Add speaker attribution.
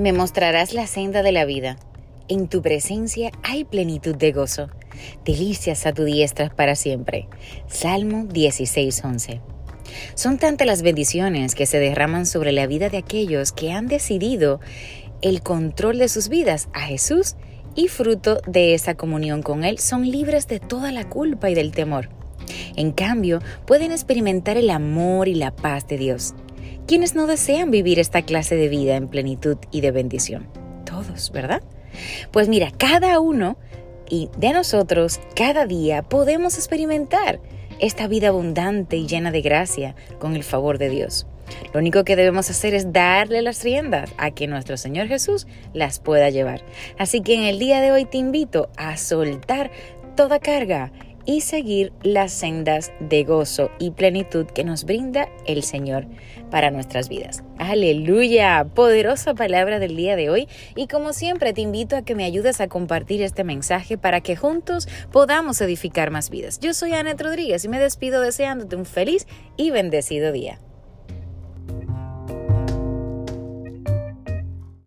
Speaker 1: Me mostrarás la senda de la vida. En tu presencia hay plenitud de gozo. Delicias a tu diestra para siempre. Salmo 16:11. Son tantas las bendiciones que se derraman sobre la vida de aquellos que han decidido el control de sus vidas a Jesús y fruto de esa comunión con Él son libres de toda la culpa y del temor. En cambio, pueden experimentar el amor y la paz de Dios. ¿Quiénes no desean vivir esta clase de vida en plenitud y de bendición? Todos, ¿verdad? Pues mira, cada uno y de nosotros cada día podemos experimentar esta vida abundante y llena de gracia con el favor de Dios. Lo único que debemos hacer es darle las riendas a que nuestro Señor Jesús las pueda llevar. Así que en el día de hoy te invito a soltar toda carga y seguir las sendas de gozo y plenitud que nos brinda el Señor para nuestras vidas. Aleluya, poderosa palabra del día de hoy y como siempre te invito a que me ayudes a compartir este mensaje para que juntos podamos edificar más vidas. Yo soy Ana Rodríguez y me despido deseándote un feliz y bendecido día.